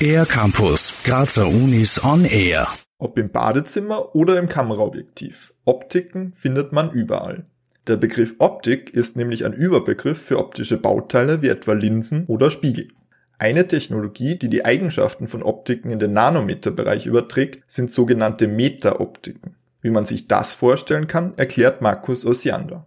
Air Campus, Grazer Unis on Air. Ob im Badezimmer oder im Kameraobjektiv. Optiken findet man überall. Der Begriff Optik ist nämlich ein Überbegriff für optische Bauteile wie etwa Linsen oder Spiegel. Eine Technologie, die die Eigenschaften von Optiken in den Nanometerbereich überträgt, sind sogenannte Metaoptiken. Wie man sich das vorstellen kann, erklärt Markus Osiander.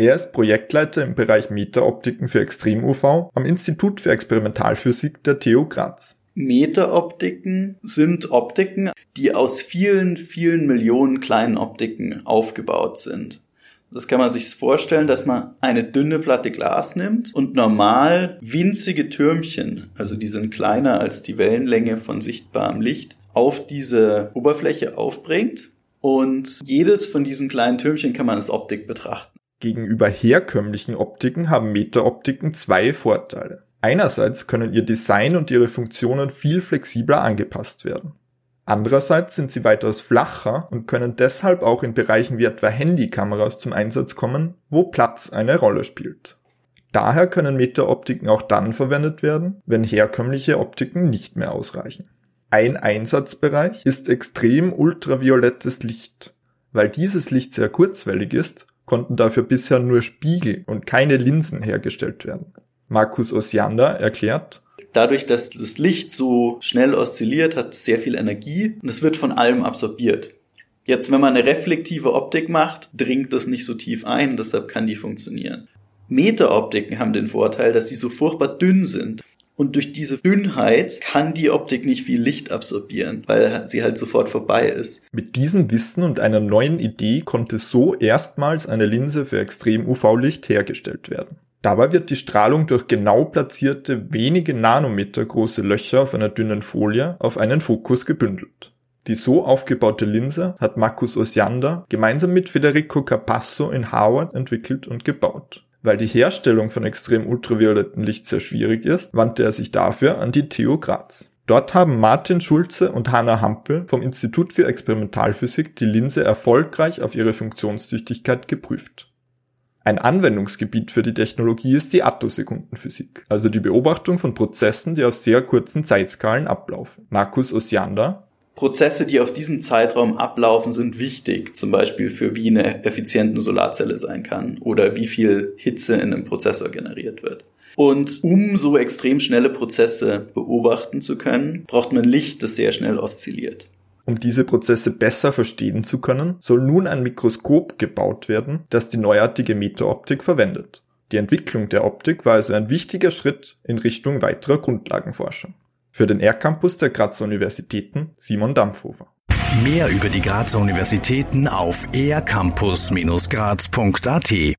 Er ist Projektleiter im Bereich Metaoptiken für Extrem-UV am Institut für Experimentalphysik der TU Graz. Metaoptiken sind Optiken, die aus vielen, vielen Millionen kleinen Optiken aufgebaut sind. Das kann man sich vorstellen, dass man eine dünne Platte Glas nimmt und normal winzige Türmchen, also die sind kleiner als die Wellenlänge von sichtbarem Licht, auf diese Oberfläche aufbringt. Und jedes von diesen kleinen Türmchen kann man als Optik betrachten. Gegenüber herkömmlichen Optiken haben Metaoptiken zwei Vorteile. Einerseits können ihr Design und ihre Funktionen viel flexibler angepasst werden. Andererseits sind sie weitaus flacher und können deshalb auch in Bereichen wie etwa Handykameras zum Einsatz kommen, wo Platz eine Rolle spielt. Daher können Metaoptiken auch dann verwendet werden, wenn herkömmliche Optiken nicht mehr ausreichen. Ein Einsatzbereich ist extrem ultraviolettes Licht. Weil dieses Licht sehr kurzwellig ist, konnten dafür bisher nur Spiegel und keine Linsen hergestellt werden. Markus Osiander erklärt, Dadurch, dass das Licht so schnell oszilliert, hat sehr viel Energie und es wird von allem absorbiert. Jetzt, wenn man eine reflektive Optik macht, dringt das nicht so tief ein, deshalb kann die funktionieren. Metaoptiken haben den Vorteil, dass sie so furchtbar dünn sind. Und durch diese Dünnheit kann die Optik nicht viel Licht absorbieren, weil sie halt sofort vorbei ist. Mit diesem Wissen und einer neuen Idee konnte so erstmals eine Linse für Extrem-UV-Licht hergestellt werden. Dabei wird die Strahlung durch genau platzierte, wenige Nanometer große Löcher auf einer dünnen Folie auf einen Fokus gebündelt. Die so aufgebaute Linse hat Marcus Osiander gemeinsam mit Federico Capasso in Harvard entwickelt und gebaut. Weil die Herstellung von extrem ultraviolettem Licht sehr schwierig ist, wandte er sich dafür an die TU Graz. Dort haben Martin Schulze und Hanna Hampel vom Institut für Experimentalphysik die Linse erfolgreich auf ihre Funktionstüchtigkeit geprüft. Ein Anwendungsgebiet für die Technologie ist die Attosekundenphysik, also die Beobachtung von Prozessen, die auf sehr kurzen Zeitskalen ablaufen. Markus Osiander Prozesse, die auf diesem Zeitraum ablaufen, sind wichtig, zum Beispiel für wie eine effiziente Solarzelle sein kann oder wie viel Hitze in einem Prozessor generiert wird. Und um so extrem schnelle Prozesse beobachten zu können, braucht man Licht, das sehr schnell oszilliert. Um diese Prozesse besser verstehen zu können, soll nun ein Mikroskop gebaut werden, das die neuartige Metaoptik verwendet. Die Entwicklung der Optik war also ein wichtiger Schritt in Richtung weiterer Grundlagenforschung. Für den R-Campus der Grazer Universitäten Simon Dampfhofer. Mehr über die Grazer Universitäten auf ercampus-graz.at